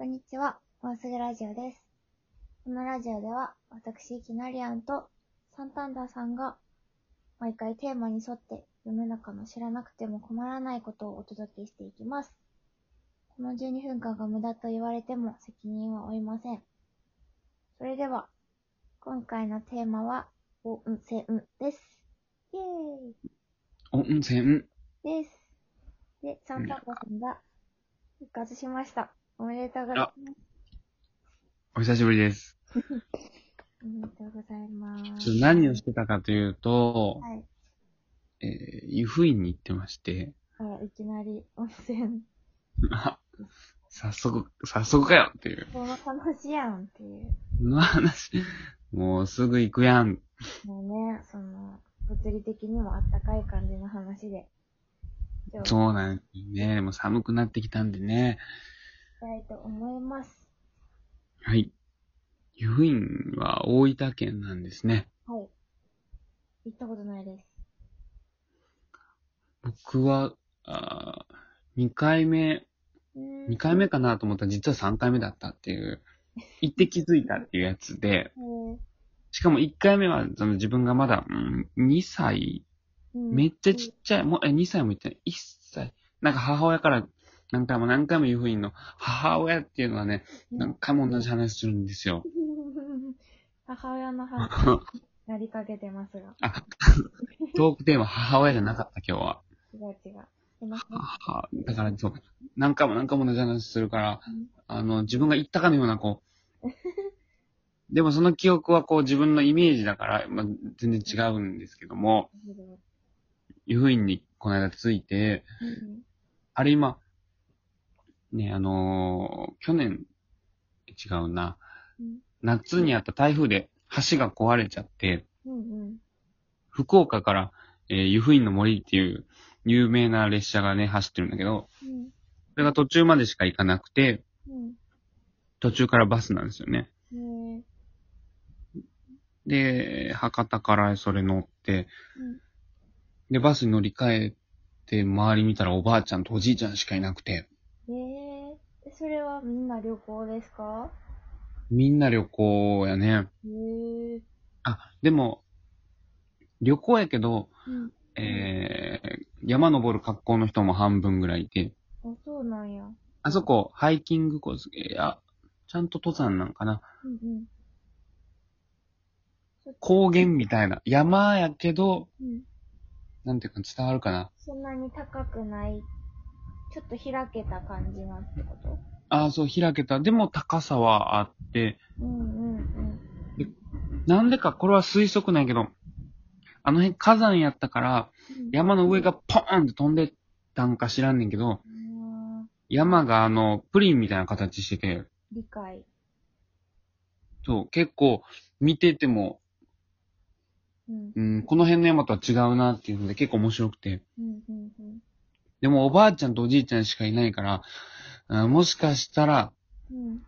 こんにちは、もうすぐラジオです。このラジオでは、私、キナリアンとサンタンダーさんが、毎回テーマに沿って世の中の知らなくても困らないことをお届けしていきます。この12分間が無駄と言われても責任は負いません。それでは、今回のテーマは、おんせんです。イェーイ温泉。です。で、サンタンダーさんが復活しました。おめでとうございます。お久しぶりです。おめでとうございます。ちょっと何をしてたかというと、はい。えー、湯布院に行ってまして、あら、いきなり温泉。あ、早速、早速かよっていう。この話やんっていう。その話、もうすぐ行くやん。もうね、その、物理的にもあったかい感じの話で。そうなんですね。もう寒くなってきたんでね。したいと思います。はい。湯布院は大分県なんですね。はい。行ったことないです。僕は、あ2回目、うーん2回目かなと思ったら実は3回目だったっていう、行って気づいたっていうやつで、しかも1回目はその自分がまだ、うん、2歳うんめっちゃちっちゃい。もう、え、2歳もいってない。1歳。なんか母親から何回も何回も湯布院の母親っていうのはね、何回も同じ話するんですよ。母親の話、なりかけてますが。あ、トークテーマ母親じゃなかった今日は。違う違う。はだからそう、何回も何回も同じ話するからうん、あの、自分が言ったかのようなこう、でもその記憶はこう自分のイメージだから、まあ、全然違うんですけども、湯布院にこの間着いて、うんあれ今、ね、あのー去年、違うな、うん夏にあった台風で橋が壊れちゃって、うんうん。福岡から、えー湯布院の森っていう有名な列車がね、走ってるんだけど、うんそれが途中までしか行かなくて、うん。途中からバスなんですよね。で、博多からそれ乗って、うんで、バスに乗り換えて、周り見たらおばあちゃんとおじいちゃんしかいなくて、それはみんな旅行ですか？みんな旅行やね。へえ。あ、でも、旅行やけど、うん。えー、山登る格好の人も半分ぐらいいて、あ、そうなんや。あそこ、ハイキングコース、いや、ちゃんと登山なんかな。うんうん。そ高原みたいな。山やけど、うん。なんていうか伝わるかな。そんなに高くない、ちょっと開けた感じなんてこと？ああ、そう、開けた。でも高さはあって、うんうんうん。なんでか、これは推測ないけど、あの辺火山やったから、山の上がポーンって飛んでたんか知らんねんけど、うん。山があの、プリンみたいな形してて、理解。そう、結構見てても、うん。うん、この辺の山とは違うなっていうので結構面白くて。うんうんうん。でもおばあちゃんとおじいちゃんしかいないから、うんもしかしたら、うん。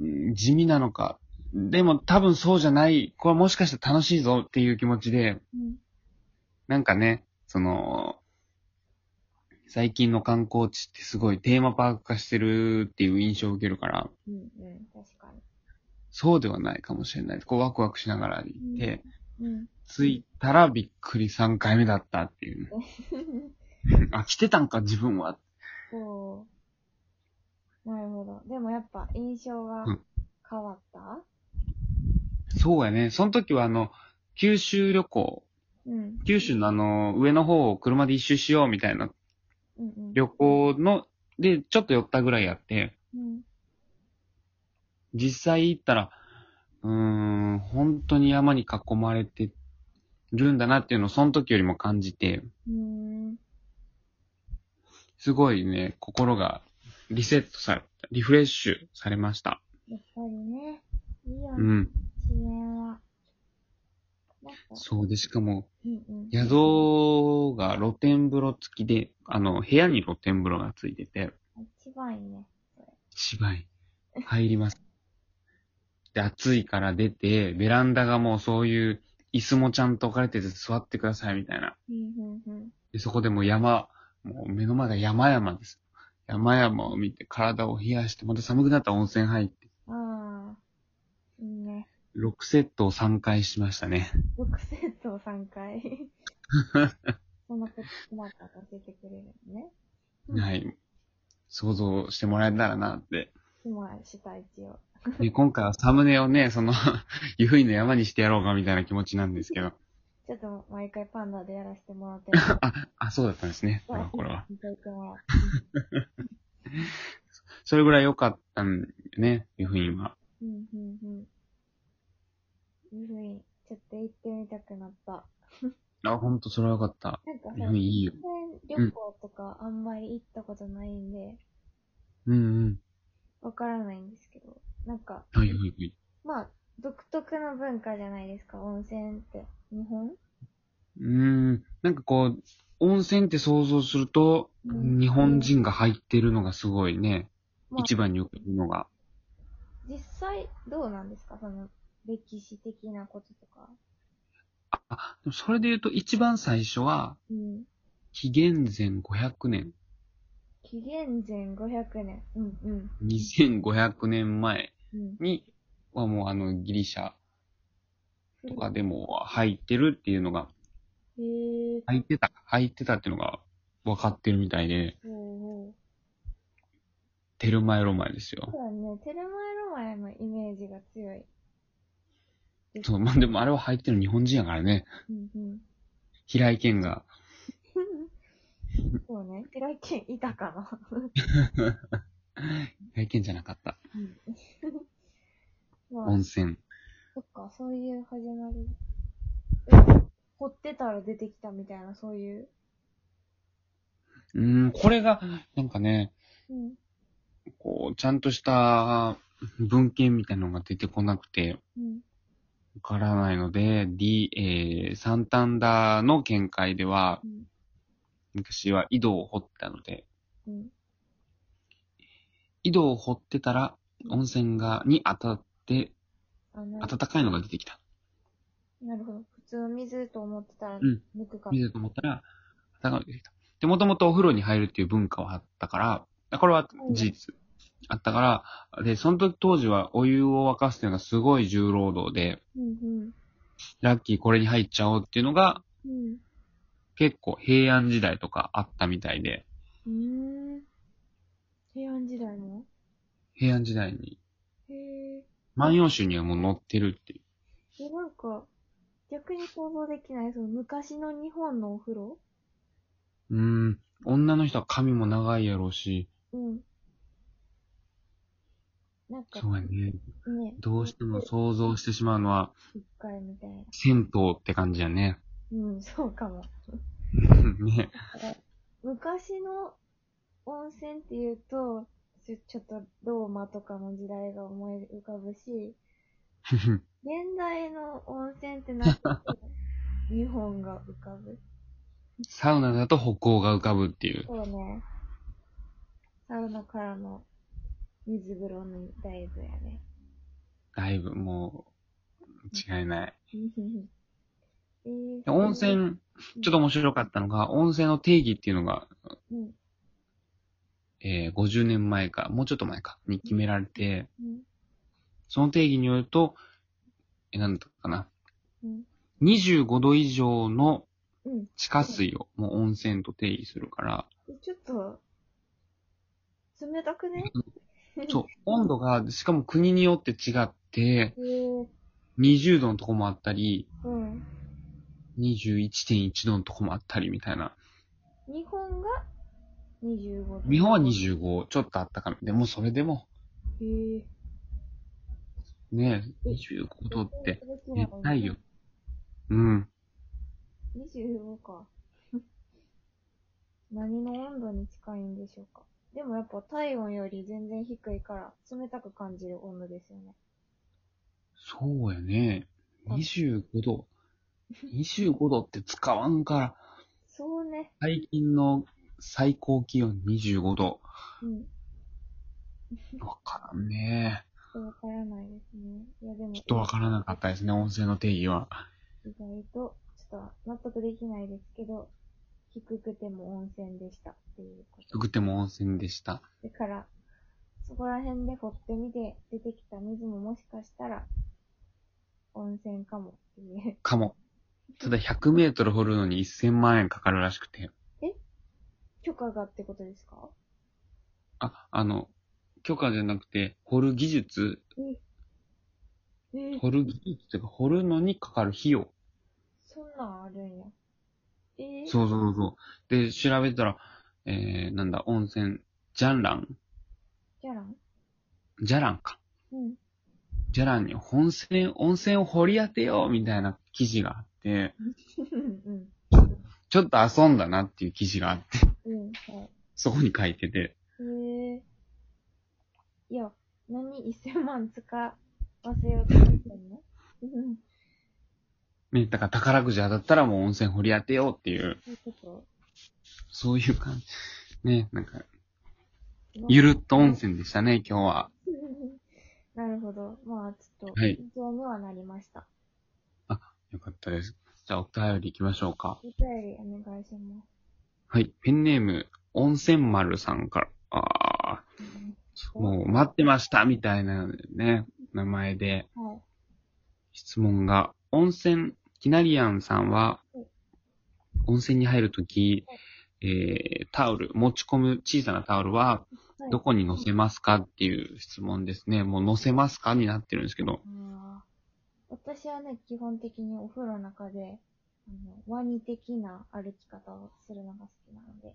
うん地味なのか。でも多分そうじゃない。これもしかしたら楽しいぞっていう気持ちで、うん。なんかね、その、最近の観光地ってすごいテーマパーク化してるっていう印象を受けるから、うんうん。確かに。そうではないかもしれない。こうワクワクしながら行って、うん。着いたらびっくり3回目だったっていう。あ、来てたんか自分は。そう。なるほど。でもやっぱ印象がうん変わった？そうやね。その時はあの、九州旅行、うん。九州のあの、上の方を車で一周しようみたいなうんうん。旅行の、で、ちょっと寄ったぐらいやって、うん。実際行ったら、うーん、本当に山に囲まれてるんだなっていうのをその時よりも感じて、うーん。すごいね、心がリセットされた、リフレッシュされました。やっぱりね。いいよね。うん。自然は。そうで、しかも、うんうん。宿が露天風呂付きで、あの、部屋に露天風呂が付いてて、一番いいね。それ。芝居、入ります。で、暑いから出て、ベランダがもうそういう椅子もちゃんと置かれてて座ってくださいみたいな。うんうんうん。で、そこでもう山、もう目の前が山々です。山々を見て体を冷やして、また寒くなったら温泉入って、ああ。いいね。6セットを3回しましたね。6セットを3回。そんなこと困ったら教えてくれるのね。うんはい。想像してもらえたらなって。今した一応。で今回はサムネをね、その、湯布院の山にしてやろうかみたいな気持ちなんですけど。ちょっと毎回パンダでやらせてもらって あ、あ、そうだったんですね。これは、これは。それぐらい良かったんよね、湯布院は。うん、うん、うん。湯布院、ちょっと行ってみたくなった。あ、ほんとそれは良かった。なんかいいよ。旅行とかあんまり行ったことないんで、うんうん。わからないんですけど、なんか、はいはいはい。まあ、独特の文化じゃないですか、温泉って。日本？うーん。なんかこう、温泉って想像すると、うん日本人が入ってるのがすごいね、まあ一番に浮かぶのが。実際どうなんですか？その、歴史的なこととか。あ、でもそれで言うと一番最初は、うん。紀元前500年、紀元前500年。うん、うん。2500年前うん。にはもうあのギリシャとかでも入ってるっていうのが、へえ。入ってた、入ってたっていうのが分かってるみたいで、ほうほう。テルマエロマエですよそ。うだね、テルマエロマエのイメージが強い。そう、まあでもあれは入ってるの日本人やからね。うんうん。平井堅が。そうね、平井堅いたかな。平井堅じゃなかった。うん。まあ温、泉。そっか、そういう始まり。え掘ってたら出てきたみたいな、そういう。うーん、これが、なんかね、うん。こう、ちゃんとした文献みたいなのが出てこなくて、うん。わからないので、D、えー、サンタンダーの見解ではう、ん。昔は井戸を掘ったので、うん。井戸を掘ってたら、温泉が、に当たって、暖かいのが出てきた。なるほど。普通の水と思ってたら、うん抜くか。水だと思ったら、暖かいのが出てきた。で、もともとお風呂に入るっていう文化はあったから、これは事実。あったから、で、その時当時はお湯を沸かすっていうのがすごい重労働で、うんラッキーこれに入っちゃおうっていうのが、うん。うん。結構平安時代とかあったみたいで、うーん。平安時代も平安時代に、へえ。万葉集にはもう載ってるっていう。え、なんか、逆に想像できない、その昔の日本のお風呂？うーん、女の人は髪も長いやろうし、うん。なんか、そうやね。ね。どうしても想像してしまうのは、一回みたいな。銭湯って感じやね。うん、そうかも。ね。昔の温泉っていうと、ちょちょっとローマとかの時代が思い浮かぶし、現代の温泉ってなって日本が浮かぶ。サウナだと北欧が浮かぶっていう。そうね。サウナからの水風呂にダイブやね。だいぶもう、違いない。えーで温泉、ちょっと面白かったのが、温泉の定義っていうのが、うん。えー50年前か、もうちょっと前か、に決められて、うん。その定義によると、え、なんだったかな。うん。25度以上のうん。地下水をもう温泉と定義するから、えちょっと、冷たくね？そう、温度が、しかも国によって違って、へえ20度のとこもあったり、うん。21.1度のとこもあったりみたいな。日本が25度。日本は25、ちょっとあったかめ。でもそれでも、へえね、25度って、熱熱帯よ。うん。25か。何の温度に近いんでしょうか。でもやっぱ体温より全然低いから冷たく感じる温度ですよね。そうやね。25度。25度って使わんから、そうね。最近の最高気温25度。うん。わからんね。とわからないですね。いやでも、ちょっとわからなかったですね、温泉の定義は。意外と、ちょっと納得できないですけど、低くても温泉でしたっていうこと。低くても温泉でした。だから、そこら辺で掘ってみて出てきた水ももしかしたら、温泉かもっていう。かも。ただ100メートル掘るのに1000万円かかるらしくて。許可がってことですか？あ、あの、許可じゃなくて、掘る技術、ええ掘る技術っていうか、掘るのにかかる費用。そんなんあるんや。ええそうそうそう。で、調べたら、えー、なんだ、温泉、ジャンランじゃらん？ジャランか。うん。ジャランに温泉、温泉を掘り当てようみたいな記事があって、うん。ちょっと遊んだなっていう記事があって、うん。はそこに書いてて、い。へえいや、何1000万使わせようとしてんの？うん。ね、だから宝くじ当たったらもう温泉掘り当てようっていう、そういうこそういう感じ。ね、なんか、とゆるっと温泉でしたね、今日は。なるほど。まあ、ちょっと、はい以上にはなりました。よかったです。じゃあお便り行きましょうか。お便りお願いします。はい、ペンネーム、温泉丸さんから、あうんー、もう待ってましたみたいなね、名前で。はい。質問が、温泉、キナリアンさんははい、温泉に入るとき、えー、タオル、持ち込む小さなタオルは、はい、どこに乗せますかっていう質問ですね。もう乗せますかになってるんですけど。私はね、基本的にお風呂の中で、あの、ワニ的な歩き方をするのが好きなので、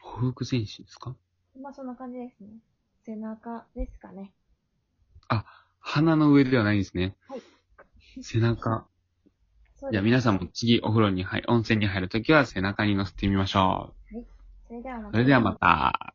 ほふく前進ですか？まあそんな感じですね。背中ですかね。鼻の上ではないんですね。はい。背中。じゃあ。皆さんも次お風呂に入、温泉に入るときは背中に乗せてみましょそれではまう。た。それではまた。